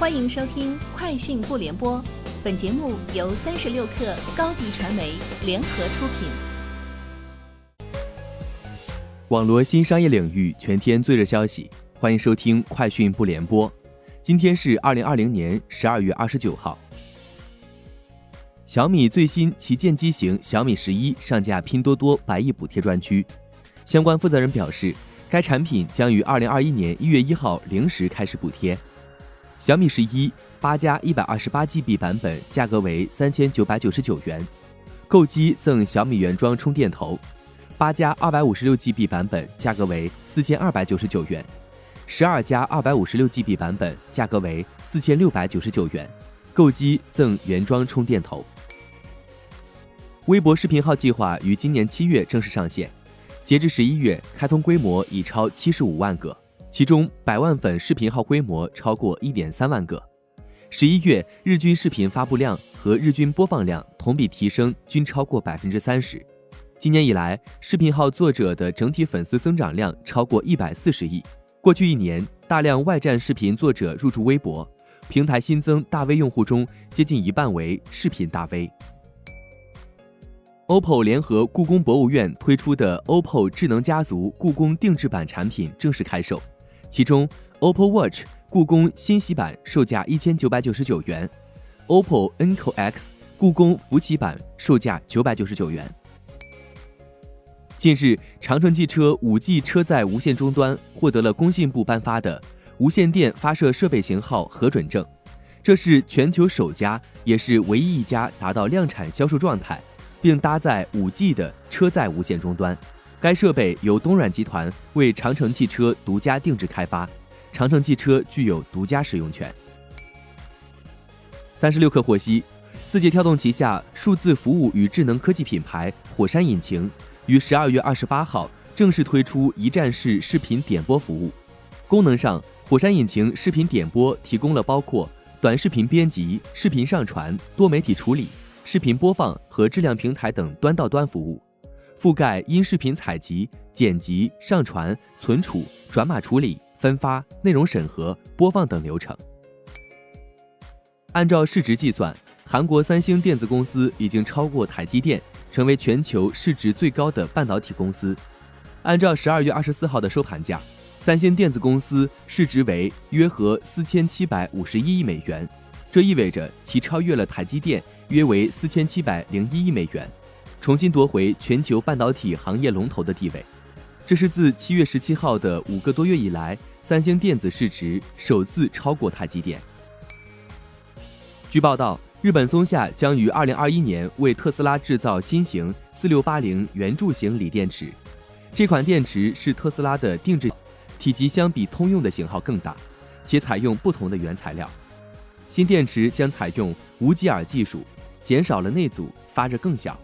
欢迎收听《快讯不联播》，本节目由三十六克高低传媒联合出品。网罗新商业领域全天最热消息，欢迎收听《快讯不联播》。今天是二零二零年十二月二十九号。小米最新旗舰机型小米十一上架拼多多百亿补贴专区，相关负责人表示，该产品将于二零二一年一月一号零时开始补贴。小米十一八加一百二十八 GB 版本价格为三千九百九十九元，购机赠小米原装充电头；八加二百五十六 GB 版本价格为四千二百九十九元，十二加二百五十六 GB 版本价格为四千六百九十九元，购机赠原装充电头。微博视频号计划于今年七月正式上线，截至十一月，开通规模已超七十五万个。其中，百万粉视频号规模超过一点三万个。十一月日均视频发布量和日均播放量同比提升均超过百分之三十。今年以来，视频号作者的整体粉丝增长量超过一百四十亿。过去一年，大量外站视频作者入驻微博，平台新增大 V 用户中，接近一半为视频大 V。OPPO 联合故宫博物院推出的 OPPO 智能家族故宫定制版产品正式开售。其中，OPPO Watch 故宫新洗版售价一千九百九十九元，OPPO Enco X 故宫福奇版售价九百九十九元。近日，长城汽车五 G 车载无线终端获得了工信部颁发的无线电发射设备型号核准证，这是全球首家，也是唯一一家达到量产销售状态，并搭载五 G 的车载无线终端。该设备由东软集团为长城汽车独家定制开发，长城汽车具有独家使用权。三十六氪获悉，字节跳动旗下数字服务与智能科技品牌火山引擎于十二月二十八号正式推出一站式视频点播服务。功能上，火山引擎视频点播提供了包括短视频编辑、视频上传、多媒体处理、视频播放和质量平台等端到端服务。覆盖音视频采集、剪辑、上传、存储、转码处理、分发、内容审核、播放等流程。按照市值计算，韩国三星电子公司已经超过台积电，成为全球市值最高的半导体公司。按照十二月二十四号的收盘价，三星电子公司市值为约合四千七百五十一亿美元，这意味着其超越了台积电，约为四千七百零一亿美元。重新夺回全球半导体行业龙头的地位，这是自七月十七号的五个多月以来，三星电子市值首次超过台积电。据报道，日本松下将于二零二一年为特斯拉制造新型四六八零圆柱形锂电池，这款电池是特斯拉的定制，体积相比通用的型号更大，且采用不同的原材料。新电池将采用无极耳技术，减少了内阻，发热更小。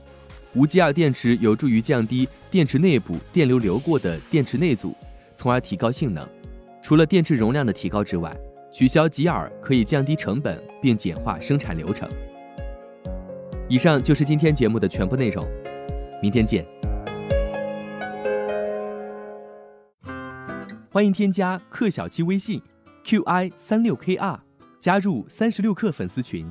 无吉尔电池有助于降低电池内部电流流过的电池内阻，从而提高性能。除了电池容量的提高之外，取消吉尔可以降低成本并简化生产流程。以上就是今天节目的全部内容，明天见。欢迎添加克小七微信，qi 三六 kr，加入三十六氪粉丝群。